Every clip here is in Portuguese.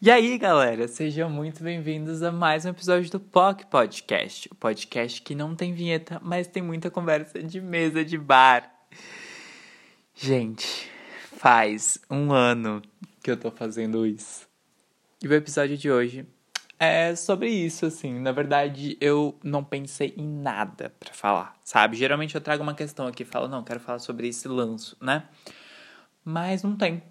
E aí, galera, sejam muito bem-vindos a mais um episódio do POC Podcast, o podcast que não tem vinheta, mas tem muita conversa de mesa de bar. Gente, faz um ano que eu tô fazendo isso. E o episódio de hoje é sobre isso, assim. Na verdade, eu não pensei em nada para falar, sabe? Geralmente eu trago uma questão aqui e falo, não, quero falar sobre esse lanço, né? Mas não tem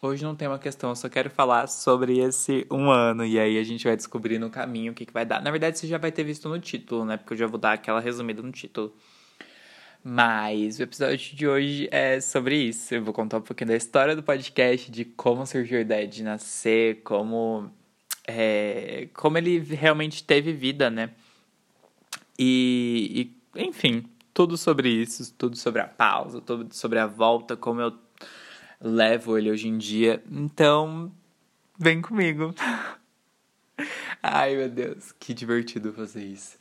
Hoje não tem uma questão, eu só quero falar sobre esse um ano e aí a gente vai descobrir no caminho o que, que vai dar. Na verdade, você já vai ter visto no título, né? Porque eu já vou dar aquela resumida no título. Mas o episódio de hoje é sobre isso. Eu vou contar um pouquinho da história do podcast, de como surgiu a ideia de nascer, como, é, como ele realmente teve vida, né? E, e, enfim, tudo sobre isso, tudo sobre a pausa, tudo sobre a volta, como eu levo ele hoje em dia. Então, vem comigo. Ai, meu Deus, que divertido fazer isso.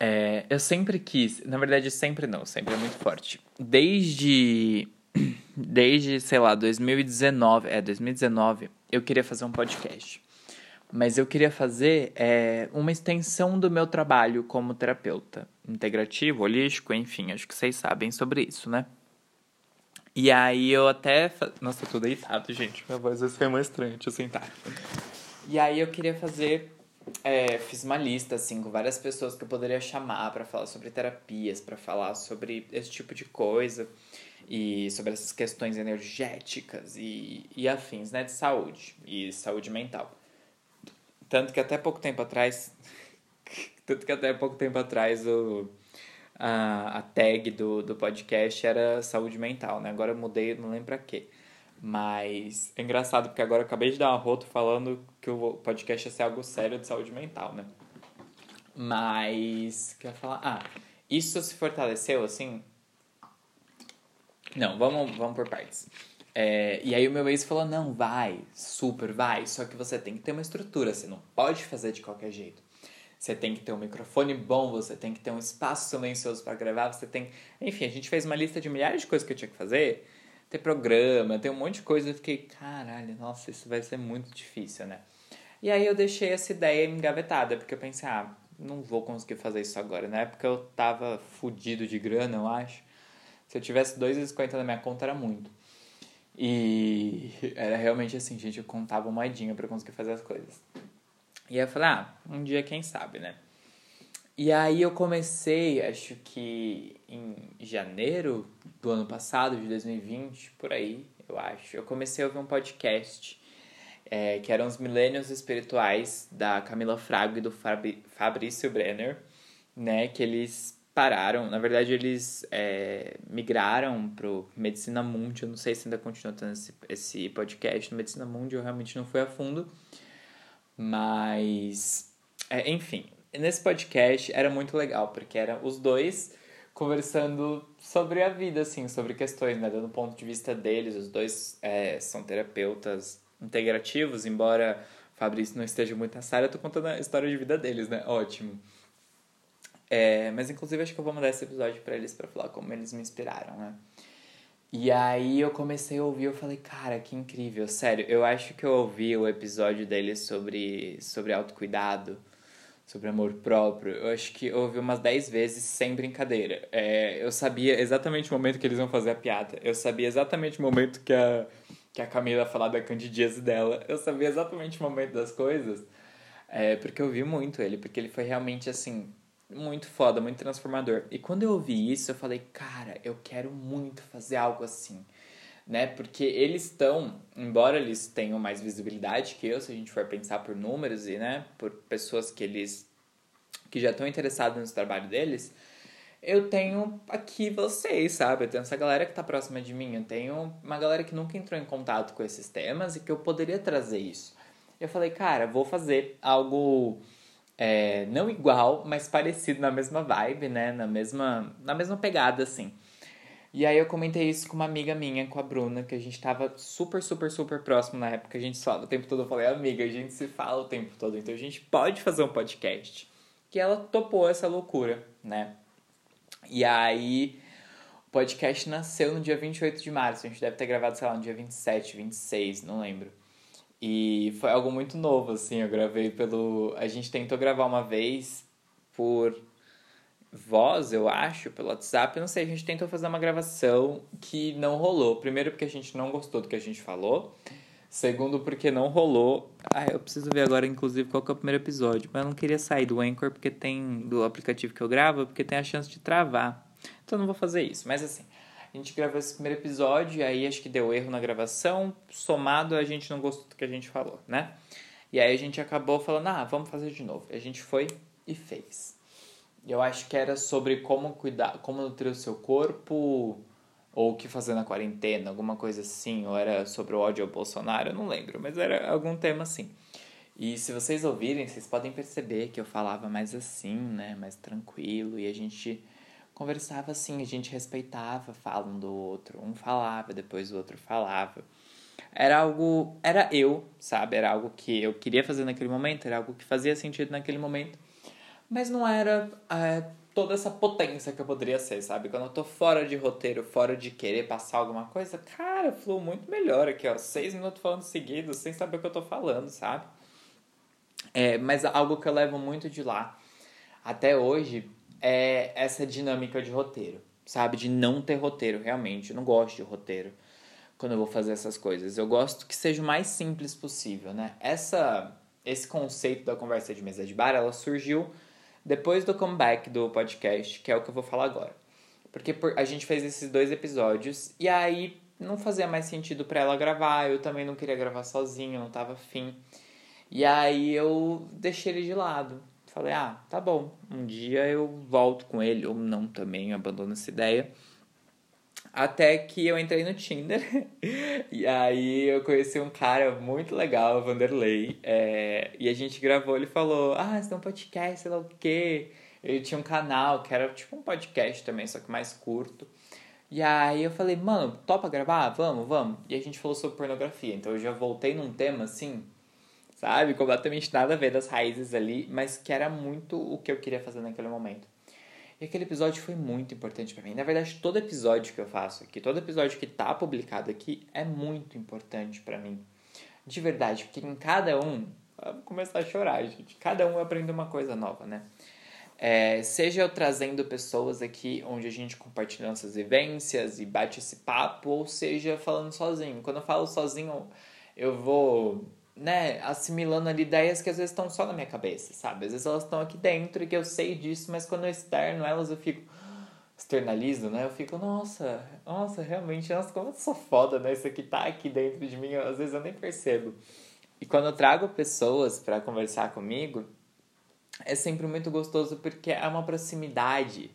É, eu sempre quis, na verdade, sempre não, sempre é muito forte. Desde, desde, sei lá, 2019, é, 2019, eu queria fazer um podcast. Mas eu queria fazer é, uma extensão do meu trabalho como terapeuta integrativo, holístico, enfim, acho que vocês sabem sobre isso, né? E aí eu até. Nossa, eu tô deitado, gente. Minha voz vai ser mais estranha, deixa eu sentar. E aí eu queria fazer. É, fiz uma lista, assim, com várias pessoas que eu poderia chamar para falar sobre terapias, para falar sobre esse tipo de coisa. E sobre essas questões energéticas e, e afins, né? De saúde e saúde mental. Tanto que até pouco tempo atrás. tanto que até pouco tempo atrás o a, a tag do, do podcast era saúde mental, né? Agora eu mudei, não lembro pra quê. Mas é engraçado porque agora eu acabei de dar uma rota falando que o podcast ia ser algo sério de saúde mental, né? Mas. Quer falar? Ah, isso se fortaleceu assim? Não, vamos, vamos por partes. É, e aí o meu ex falou: não, vai, super, vai. Só que você tem que ter uma estrutura, você não pode fazer de qualquer jeito. Você tem que ter um microfone bom, você tem que ter um espaço silencioso para gravar, você tem. Enfim, a gente fez uma lista de milhares de coisas que eu tinha que fazer. Ter programa, ter um monte de coisa. Eu fiquei, caralho, nossa, isso vai ser muito difícil, né? E aí eu deixei essa ideia engavetada, porque eu pensei, ah, não vou conseguir fazer isso agora. Na época eu tava fudido de grana, eu acho. Se eu tivesse 2,50 na minha conta, era muito. E era realmente assim, gente, eu contava moedinha para conseguir fazer as coisas. E eu falei, ah, um dia quem sabe, né? E aí eu comecei, acho que em janeiro do ano passado, de 2020, por aí, eu acho, eu comecei a ouvir um podcast é, que eram os Milênios Espirituais da Camila Frago e do Fabri Fabrício Brenner, né? Que eles pararam, na verdade eles é, migraram pro Medicina Mundi, eu não sei se ainda continua tendo esse, esse podcast no Medicina Mundi, eu realmente não fui a fundo, mas, é, enfim, nesse podcast era muito legal, porque eram os dois conversando sobre a vida, assim, sobre questões, né? Dando ponto de vista deles. Os dois é, são terapeutas integrativos, embora Fabrício não esteja muito nessa área, eu tô contando a história de vida deles, né? Ótimo. É, mas, inclusive, acho que eu vou mandar esse episódio para eles para falar como eles me inspiraram, né? E aí eu comecei a ouvir, eu falei, cara, que incrível, sério. Eu acho que eu ouvi o episódio dele sobre, sobre autocuidado, sobre amor próprio. Eu acho que eu ouvi umas 10 vezes sem brincadeira. É, eu sabia exatamente o momento que eles iam fazer a piada. Eu sabia exatamente o momento que a, que a Camila falar da candidíase dela. Eu sabia exatamente o momento das coisas. É, porque eu vi muito ele, porque ele foi realmente assim muito foda, muito transformador. E quando eu ouvi isso, eu falei, cara, eu quero muito fazer algo assim. Né? Porque eles estão, embora eles tenham mais visibilidade que eu, se a gente for pensar por números e, né, por pessoas que eles que já estão interessados no trabalho deles, eu tenho aqui vocês, sabe? Eu tenho essa galera que está próxima de mim, eu tenho uma galera que nunca entrou em contato com esses temas e que eu poderia trazer isso. Eu falei, cara, vou fazer algo é, não igual, mas parecido na mesma vibe, né? Na mesma, na mesma pegada, assim. E aí eu comentei isso com uma amiga minha, com a Bruna, que a gente tava super, super, super próximo na época. A gente falava o tempo todo. Eu falei, amiga, a gente se fala o tempo todo, então a gente pode fazer um podcast. Que ela topou essa loucura, né? E aí o podcast nasceu no dia 28 de março. A gente deve ter gravado, sei lá, no dia 27, 26, não lembro. E foi algo muito novo, assim. Eu gravei pelo. A gente tentou gravar uma vez por voz, eu acho, pelo WhatsApp. Não sei, a gente tentou fazer uma gravação que não rolou. Primeiro, porque a gente não gostou do que a gente falou. Segundo, porque não rolou. Ah, eu preciso ver agora, inclusive, qual que é o primeiro episódio. Mas eu não queria sair do Anchor porque tem. do aplicativo que eu gravo, porque tem a chance de travar. Então eu não vou fazer isso. Mas assim, a gente gravou esse primeiro episódio, e aí acho que deu erro na gravação. Somado, a gente não gostou do que a gente falou, né? E aí a gente acabou falando, ah, vamos fazer de novo. E a gente foi e fez. Eu acho que era sobre como cuidar, como nutrir o seu corpo ou o que fazer na quarentena, alguma coisa assim, ou era sobre o ódio ao Bolsonaro, eu não lembro, mas era algum tema assim. E se vocês ouvirem, vocês podem perceber que eu falava mais assim, né, mais tranquilo, e a gente conversava assim, a gente respeitava fala um do outro, um falava, depois o outro falava. Era algo, era eu, sabe? Era algo que eu queria fazer naquele momento, era algo que fazia sentido naquele momento, mas não era é, toda essa potência que eu poderia ser, sabe? Quando eu tô fora de roteiro, fora de querer passar alguma coisa, cara, flui muito melhor aqui, ó. Seis minutos falando seguidos, sem saber o que eu tô falando, sabe? É, mas algo que eu levo muito de lá até hoje é essa dinâmica de roteiro, sabe? De não ter roteiro, realmente. Eu não gosto de roteiro quando eu vou fazer essas coisas. Eu gosto que seja o mais simples possível, né? Essa, esse conceito da conversa de mesa de bar, ela surgiu depois do comeback do podcast, que é o que eu vou falar agora. Porque a gente fez esses dois episódios e aí não fazia mais sentido para ela gravar, eu também não queria gravar sozinho, não tava afim. E aí eu deixei ele de lado. Falei, ah, tá bom, um dia eu volto com ele, ou não também, abandono essa ideia. Até que eu entrei no Tinder e aí eu conheci um cara muito legal, o Vanderlei, é, e a gente gravou, ele falou, ah, você tem um podcast, sei lá o quê. Ele tinha um canal que era tipo um podcast também, só que mais curto. E aí eu falei, mano, topa gravar? Vamos, vamos. E a gente falou sobre pornografia, então eu já voltei num tema assim, sabe? Completamente nada a ver das raízes ali, mas que era muito o que eu queria fazer naquele momento. E aquele episódio foi muito importante para mim. Na verdade, todo episódio que eu faço aqui, todo episódio que tá publicado aqui é muito importante para mim. De verdade, porque em cada um, vou começar a chorar, gente. Cada um aprende uma coisa nova, né? É, seja eu trazendo pessoas aqui onde a gente compartilha nossas vivências e bate esse papo, ou seja falando sozinho. Quando eu falo sozinho, eu vou né, assimilando ali ideias que às vezes estão só na minha cabeça, sabe? Às vezes elas estão aqui dentro e que eu sei disso, mas quando eu externo elas eu fico externalizo, né? Eu fico, nossa, nossa, realmente, nossa, como eu sou foda, né? Isso aqui tá aqui dentro de mim, às vezes eu nem percebo. E quando eu trago pessoas para conversar comigo, é sempre muito gostoso porque é uma proximidade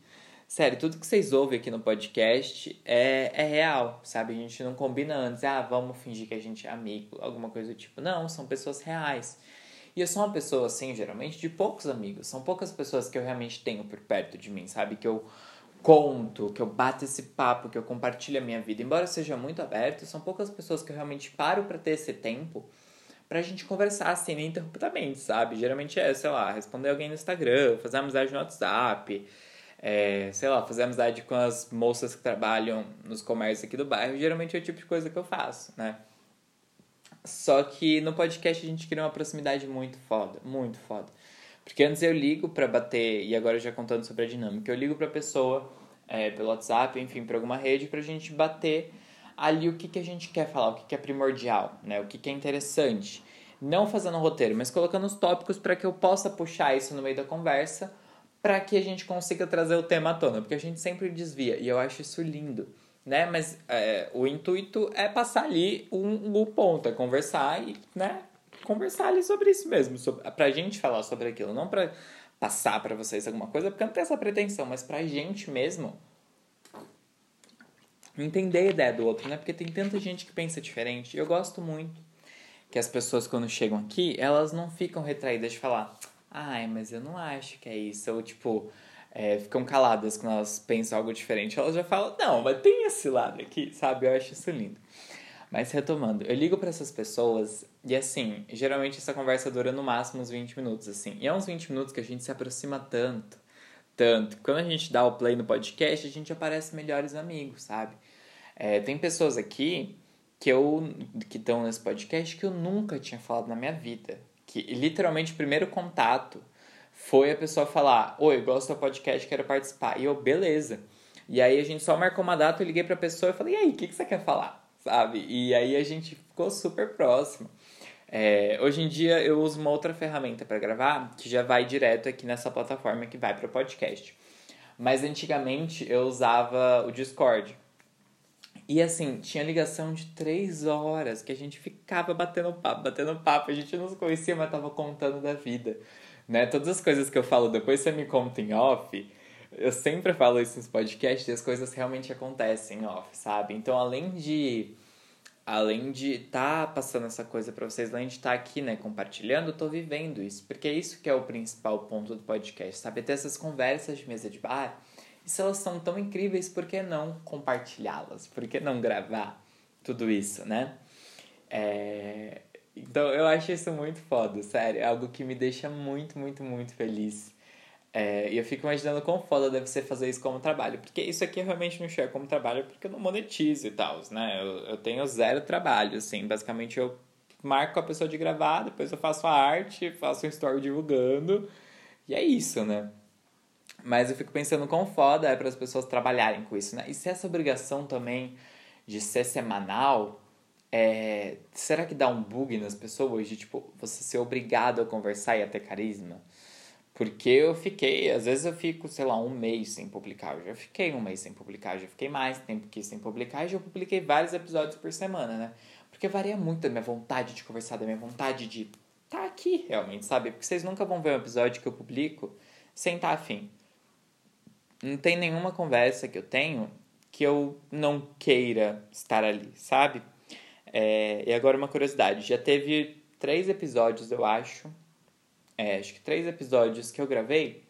Sério, tudo que vocês ouvem aqui no podcast é, é real, sabe? A gente não combina antes, ah, vamos fingir que a gente é amigo, alguma coisa do tipo. Não, são pessoas reais. E eu sou uma pessoa, assim, geralmente, de poucos amigos. São poucas pessoas que eu realmente tenho por perto de mim, sabe? Que eu conto, que eu bato esse papo, que eu compartilho a minha vida. Embora seja muito aberto, são poucas pessoas que eu realmente paro para ter esse tempo pra gente conversar assim, ininterruptamente, sabe? Geralmente é, sei lá, responder alguém no Instagram, fazer amizade no WhatsApp é, sei lá, fazer amizade com as moças que trabalham nos comércios aqui do bairro, geralmente é o tipo de coisa que eu faço, né? Só que no podcast a gente cria uma proximidade muito foda, muito foda. Porque antes eu ligo para bater, e agora já contando sobre a dinâmica, eu ligo pra pessoa é, pelo WhatsApp, enfim, pra alguma rede, pra gente bater ali o que, que a gente quer falar, o que, que é primordial, né? O que, que é interessante. Não fazendo um roteiro, mas colocando os tópicos para que eu possa puxar isso no meio da conversa para que a gente consiga trazer o tema à tona, porque a gente sempre desvia e eu acho isso lindo, né? Mas é, o intuito é passar ali um, um ponto, é conversar e, né? Conversar ali sobre isso mesmo, sobre, pra gente falar sobre aquilo, não pra passar para vocês alguma coisa, porque não tenho essa pretensão, mas pra gente mesmo entender a ideia do outro, né? Porque tem tanta gente que pensa diferente. Eu gosto muito que as pessoas, quando chegam aqui, elas não ficam retraídas de falar ai, mas eu não acho que é isso. Ou, tipo, é, ficam caladas quando elas pensam algo diferente. Elas já falam, não, mas tem esse lado aqui, sabe? Eu acho isso lindo. Mas retomando, eu ligo para essas pessoas e assim, geralmente essa conversa dura no máximo uns 20 minutos, assim. E é uns 20 minutos que a gente se aproxima tanto, tanto. Quando a gente dá o play no podcast, a gente aparece melhores amigos, sabe? É, tem pessoas aqui que eu que estão nesse podcast que eu nunca tinha falado na minha vida. Que literalmente o primeiro contato foi a pessoa falar: Oi, gosto do podcast, quero participar. E eu, beleza. E aí a gente só marcou uma data, eu liguei pra pessoa e falei: E aí, o que, que você quer falar? Sabe? E aí a gente ficou super próximo. É, hoje em dia eu uso uma outra ferramenta para gravar que já vai direto aqui nessa plataforma que vai para podcast. Mas antigamente eu usava o Discord. E assim, tinha ligação de três horas que a gente ficava batendo papo, batendo papo. A gente não se conhecia, mas tava contando da vida. Né? Todas as coisas que eu falo depois você me conta em off. Eu sempre falo isso nos podcasts e as coisas realmente acontecem em off, sabe? Então, além de além de estar tá passando essa coisa para vocês, além de estar tá aqui, né, compartilhando, eu tô vivendo isso, porque é isso que é o principal ponto do podcast, sabe? Ter essas conversas de mesa de bar. E se elas são tão incríveis, por que não compartilhá-las? Por que não gravar tudo isso, né? É... Então eu acho isso muito foda, sério. É algo que me deixa muito, muito, muito feliz. É, e eu fico imaginando quão foda deve ser fazer isso como trabalho. Porque isso aqui eu realmente não enxergo como trabalho porque eu não monetizo e tal, né? Eu, eu tenho zero trabalho, assim. Basicamente eu marco a pessoa de gravar, depois eu faço a arte, faço um story divulgando. E é isso, né? Mas eu fico pensando quão foda é para as pessoas trabalharem com isso, né? E se essa obrigação também de ser semanal, é... será que dá um bug nas pessoas de, tipo, você ser obrigado a conversar e a ter carisma? Porque eu fiquei, às vezes eu fico, sei lá, um mês sem publicar. Eu já fiquei um mês sem publicar, já fiquei mais tempo que sem publicar e já publiquei vários episódios por semana, né? Porque varia muito da minha vontade de conversar, da minha vontade de estar tá aqui realmente, sabe? Porque vocês nunca vão ver um episódio que eu publico sem estar tá afim. Não tem nenhuma conversa que eu tenho que eu não queira estar ali, sabe? É, e agora uma curiosidade, já teve três episódios, eu acho, é, acho que três episódios que eu gravei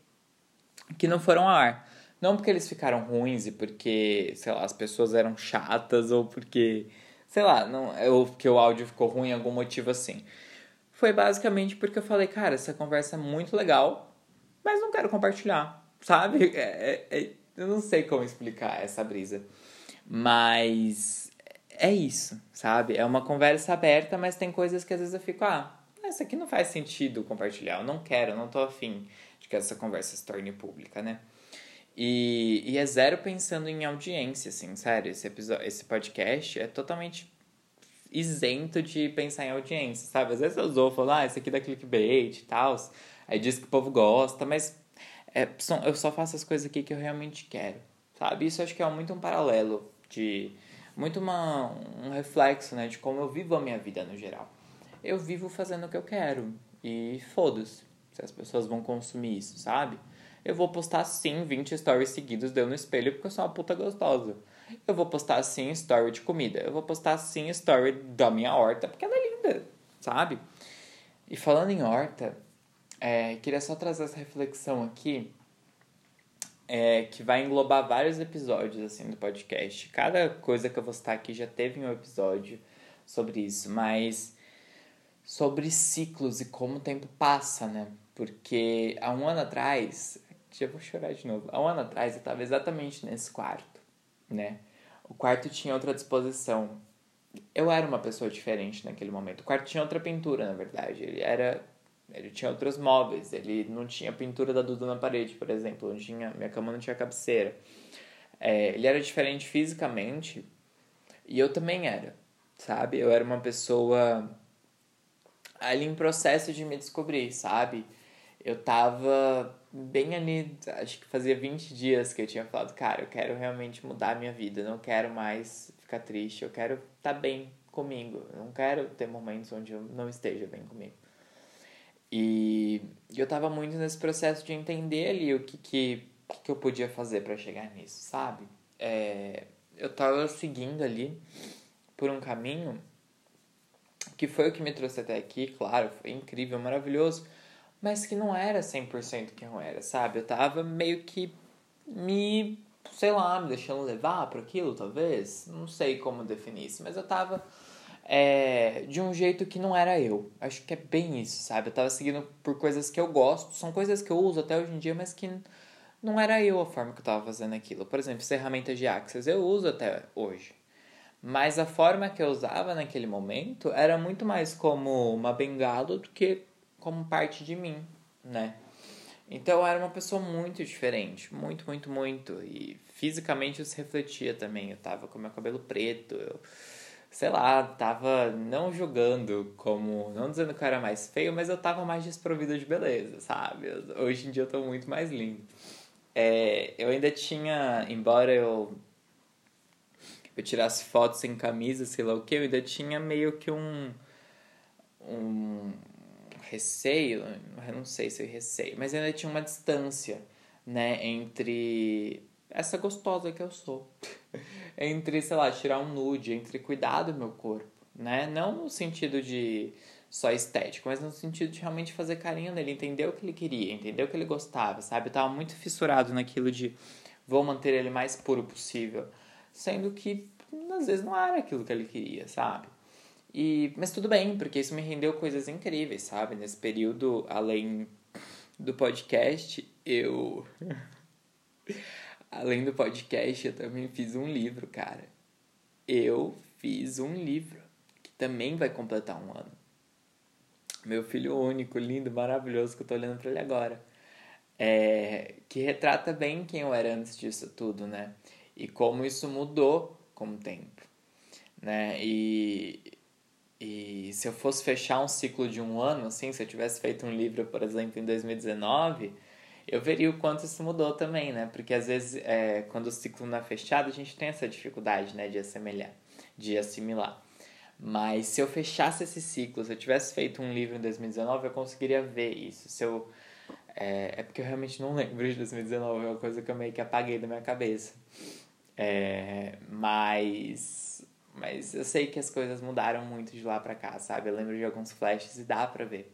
que não foram ao ar. Não porque eles ficaram ruins e porque, sei lá, as pessoas eram chatas ou porque, sei lá, não, ou porque o áudio ficou ruim, algum motivo assim. Foi basicamente porque eu falei, cara, essa conversa é muito legal, mas não quero compartilhar, sabe? É, é, é eu não sei como explicar essa brisa. Mas é isso, sabe? É uma conversa aberta, mas tem coisas que às vezes eu fico, ah, isso aqui não faz sentido compartilhar, eu não quero, eu não tô afim de que essa conversa se torne pública, né? E, e é zero pensando em audiência, assim, sério, esse, episódio, esse podcast é totalmente isento de pensar em audiência, sabe? Às vezes eu usou, falo, ah, esse aqui dá clickbait e tal, aí diz que o povo gosta, mas é, eu só faço as coisas aqui que eu realmente quero, sabe? Isso acho que é muito um paralelo de... Muito uma, um reflexo, né, de como eu vivo a minha vida no geral eu vivo fazendo o que eu quero. E foda-se se as pessoas vão consumir isso, sabe? Eu vou postar sim 20 stories seguidos deu no espelho porque eu sou uma puta gostosa. Eu vou postar sim story de comida. Eu vou postar sim story da minha horta porque ela é linda, sabe? E falando em horta, é, queria só trazer essa reflexão aqui. É, que vai englobar vários episódios assim do podcast. Cada coisa que eu vou citar aqui já teve um episódio sobre isso, mas sobre ciclos e como o tempo passa, né? Porque há um ano atrás, já vou chorar de novo. Há um ano atrás eu estava exatamente nesse quarto, né? O quarto tinha outra disposição. Eu era uma pessoa diferente naquele momento. O quarto tinha outra pintura, na verdade. Ele era ele tinha outros móveis, ele não tinha pintura da Duda na parede, por exemplo, não tinha, minha cama não tinha cabeceira. É, ele era diferente fisicamente e eu também era, sabe? Eu era uma pessoa ali em processo de me descobrir, sabe? Eu tava bem ali, acho que fazia 20 dias que eu tinha falado, cara, eu quero realmente mudar a minha vida, eu não quero mais ficar triste, eu quero estar tá bem comigo, eu não quero ter momentos onde eu não esteja bem comigo. E eu tava muito nesse processo de entender ali o que, que, que eu podia fazer para chegar nisso, sabe? É, eu tava seguindo ali por um caminho que foi o que me trouxe até aqui, claro, foi incrível, maravilhoso, mas que não era 100% quem eu era, sabe? Eu tava meio que me, sei lá, me deixando levar por aquilo, talvez, não sei como definir isso, mas eu tava é, de um jeito que não era eu. Acho que é bem isso, sabe? Eu tava seguindo por coisas que eu gosto, são coisas que eu uso até hoje em dia, mas que não era eu a forma que eu tava fazendo aquilo. Por exemplo, ferramentas de Access eu uso até hoje. Mas a forma que eu usava naquele momento era muito mais como uma bengala do que como parte de mim, né? Então eu era uma pessoa muito diferente, muito, muito, muito. E fisicamente isso refletia também. Eu tava com meu cabelo preto, eu, sei lá, tava não julgando como. Não dizendo que eu era mais feio, mas eu tava mais desprovido de beleza, sabe? Hoje em dia eu tô muito mais lindo. É, eu ainda tinha, embora eu eu tirasse fotos sem camisa, sei lá o que, eu ainda tinha meio que um, um receio, eu não sei se é receio, mas ainda tinha uma distância, né, entre essa gostosa que eu sou, entre, sei lá, tirar um nude, entre cuidar do meu corpo, né, não no sentido de só estético, mas no sentido de realmente fazer carinho nele, entender o que ele queria, entender o que ele gostava, sabe? Eu tava muito fissurado naquilo de vou manter ele mais puro possível sendo que às vezes não era aquilo que ele queria, sabe? E, mas tudo bem, porque isso me rendeu coisas incríveis, sabe? Nesse período, além do podcast, eu. Além do podcast, eu também fiz um livro, cara. Eu fiz um livro que também vai completar um ano. Meu filho único, lindo, maravilhoso, que eu tô olhando pra ele agora. É, que retrata bem quem eu era antes disso tudo, né? e como isso mudou com o tempo, né? E, e se eu fosse fechar um ciclo de um ano, assim, se eu tivesse feito um livro, por exemplo, em 2019, eu veria o quanto isso mudou também, né? Porque às vezes, é, quando o ciclo não é fechado, a gente tem essa dificuldade, né, de assemelhar, de assimilar. Mas se eu fechasse esse ciclo, se eu tivesse feito um livro em 2019, eu conseguiria ver isso. Se eu, é, é porque eu realmente não lembro de 2019, é uma coisa que eu meio que apaguei da minha cabeça. É, mas, mas eu sei que as coisas mudaram muito de lá pra cá, sabe? Eu lembro de alguns flashes e dá pra ver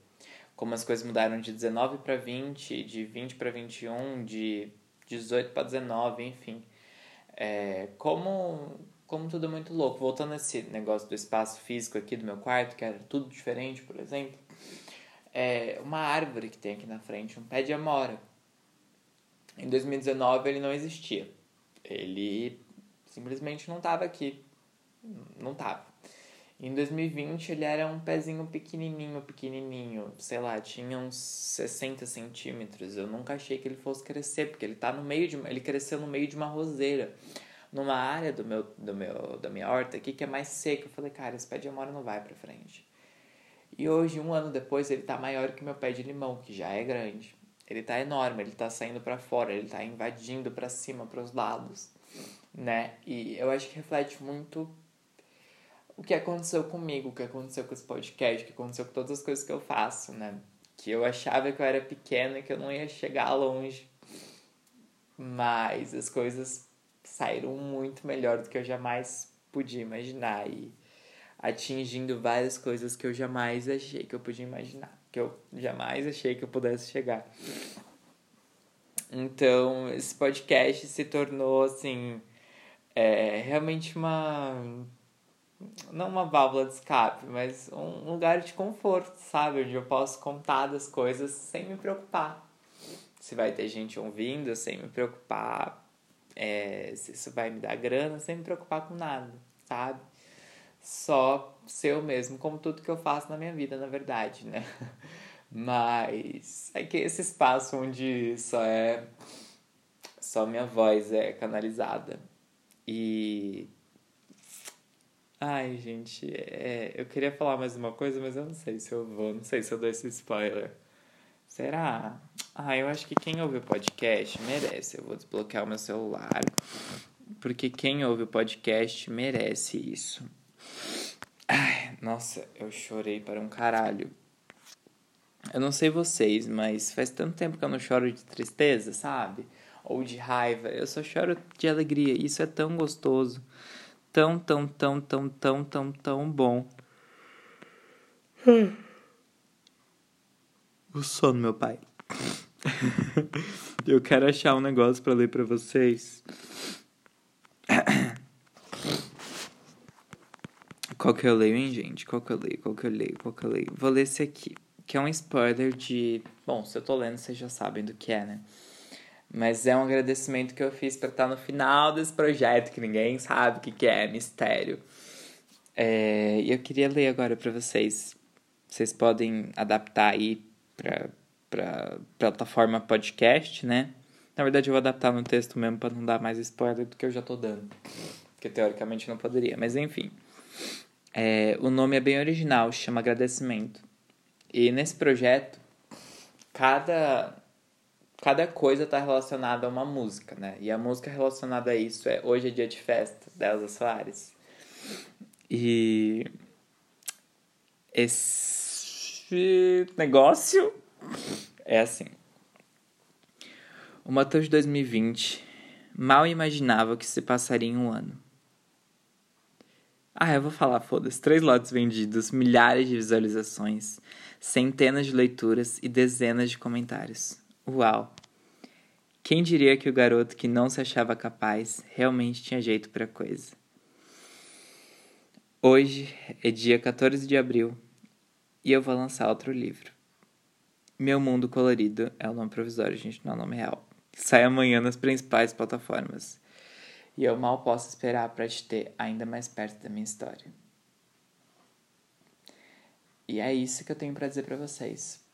como as coisas mudaram de 19 para 20, de 20 para 21, de 18 para 19, enfim. É, como, como tudo é muito louco. Voltando a esse negócio do espaço físico aqui do meu quarto, que era tudo diferente, por exemplo. É uma árvore que tem aqui na frente, um pé de amora. Em 2019 ele não existia. Ele simplesmente não estava aqui. Não estava. Em 2020 ele era um pezinho pequenininho, pequenininho, sei lá, tinha uns 60 centímetros. Eu nunca achei que ele fosse crescer, porque ele tá no meio de, ele cresceu no meio de uma roseira, numa área do meu, do meu, da minha horta aqui que é mais seca. Eu falei, cara, esse pé de amora não vai para frente. E hoje, um ano depois, ele tá maior que meu pé de limão, que já é grande. Ele tá enorme, ele tá saindo para fora, ele tá invadindo para cima, para os lados, né? E eu acho que reflete muito o que aconteceu comigo, o que aconteceu com esse podcast, o que aconteceu com todas as coisas que eu faço, né? Que eu achava que eu era pequena e que eu não ia chegar longe. Mas as coisas saíram muito melhor do que eu jamais podia imaginar e atingindo várias coisas que eu jamais achei que eu podia imaginar que eu jamais achei que eu pudesse chegar. Então, esse podcast se tornou, assim, é, realmente uma. Não uma válvula de escape, mas um lugar de conforto, sabe? Onde eu posso contar das coisas sem me preocupar. Se vai ter gente ouvindo, sem me preocupar. É, se isso vai me dar grana, sem me preocupar com nada, sabe? só ser eu mesmo, como tudo que eu faço na minha vida, na verdade, né? Mas é que esse espaço onde só é só minha voz é canalizada. E Ai, gente, é... eu queria falar mais uma coisa, mas eu não sei se eu vou, não sei se eu dou esse spoiler. Será? Ah, eu acho que quem ouve o podcast merece. Eu vou desbloquear o meu celular. Porque quem ouve o podcast merece isso. Ai, nossa, eu chorei para um caralho. Eu não sei vocês, mas faz tanto tempo que eu não choro de tristeza, sabe? Ou de raiva. Eu só choro de alegria. Isso é tão gostoso. Tão, tão, tão, tão, tão, tão, tão bom. O sono, meu pai. eu quero achar um negócio para ler para vocês. Qual que eu leio, hein, gente? Qual que eu leio? Qual que eu leio? Qual que eu leio? Vou ler esse aqui, que é um spoiler de. Bom, se eu tô lendo, vocês já sabem do que é, né? Mas é um agradecimento que eu fiz para estar no final desse projeto, que ninguém sabe o que, que é, mistério. É, eu queria ler agora para vocês. Vocês podem adaptar aí para plataforma podcast, né? Na verdade, eu vou adaptar no texto mesmo para não dar mais spoiler do que eu já tô dando. Porque teoricamente não poderia, mas enfim. É, o nome é bem original, chama Agradecimento. E nesse projeto, cada, cada coisa está relacionada a uma música, né? E a música relacionada a isso é Hoje é Dia de Festa, da Elza Soares. E esse negócio é assim. O Matheus de 2020 mal imaginava que se passaria em um ano. Ah, eu vou falar, foda-se. Três lotes vendidos, milhares de visualizações, centenas de leituras e dezenas de comentários. Uau! Quem diria que o garoto que não se achava capaz realmente tinha jeito para coisa? Hoje é dia 14 de abril e eu vou lançar outro livro. Meu Mundo Colorido é o nome provisório, gente, não é o nome real. Sai amanhã nas principais plataformas. E eu mal posso esperar para te ter ainda mais perto da minha história. E é isso que eu tenho para dizer para vocês.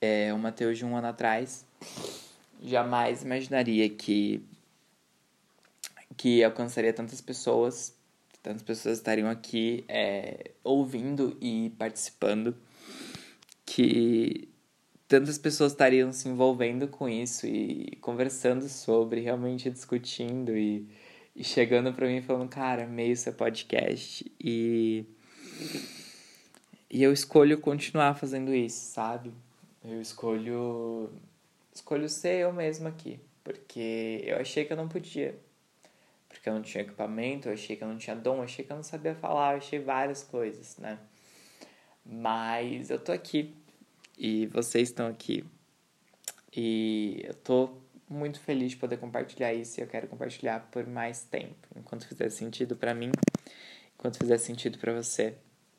É, o Mateus de um ano atrás jamais imaginaria que que alcançaria tantas pessoas tantas pessoas estariam aqui é, ouvindo e participando, que tantas pessoas estariam se envolvendo com isso e conversando sobre, realmente discutindo e, e chegando para mim falando, cara, meio seu podcast e e eu escolho continuar fazendo isso, sabe? Eu escolho escolho ser eu mesmo aqui, porque eu achei que eu não podia porque eu não tinha equipamento, eu achei que eu não tinha dom, eu achei que eu não sabia falar, eu achei várias coisas, né? Mas eu tô aqui e vocês estão aqui e eu tô muito feliz de poder compartilhar isso e eu quero compartilhar por mais tempo, enquanto fizer sentido para mim, enquanto fizer sentido para você,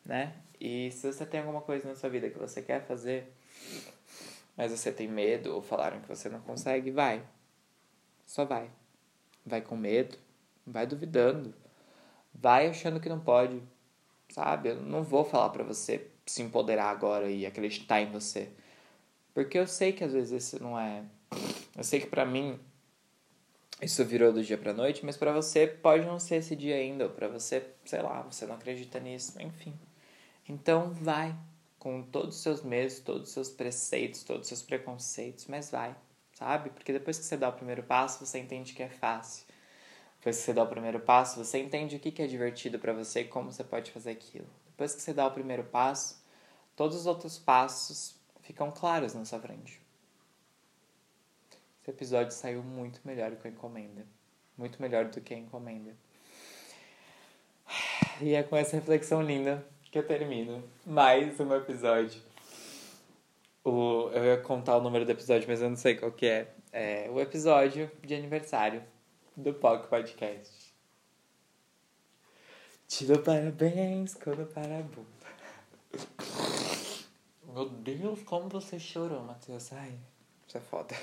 né? E se você tem alguma coisa na sua vida que você quer fazer, mas você tem medo ou falaram que você não consegue, vai. Só vai. Vai com medo, Vai duvidando. Vai achando que não pode. Sabe? Eu não vou falar para você se empoderar agora e acreditar em você. Porque eu sei que às vezes isso não é. Eu sei que para mim isso virou do dia pra noite, mas para você pode não ser esse dia ainda, ou pra você, sei lá, você não acredita nisso, enfim. Então vai, com todos os seus medos, todos os seus preceitos, todos os seus preconceitos, mas vai, sabe? Porque depois que você dá o primeiro passo, você entende que é fácil. Depois que você dá o primeiro passo, você entende o que é divertido para você e como você pode fazer aquilo. Depois que você dá o primeiro passo, todos os outros passos ficam claros na sua frente. Esse episódio saiu muito melhor que a encomenda. Muito melhor do que a encomenda. E é com essa reflexão linda que eu termino mais um episódio. O, eu ia contar o número do episódio, mas eu não sei qual que é. É o episódio de aniversário do POC Podcast. Te dou parabéns quando para a bunda. Meu Deus, como você chorou, Matheus. Ai, isso é foda.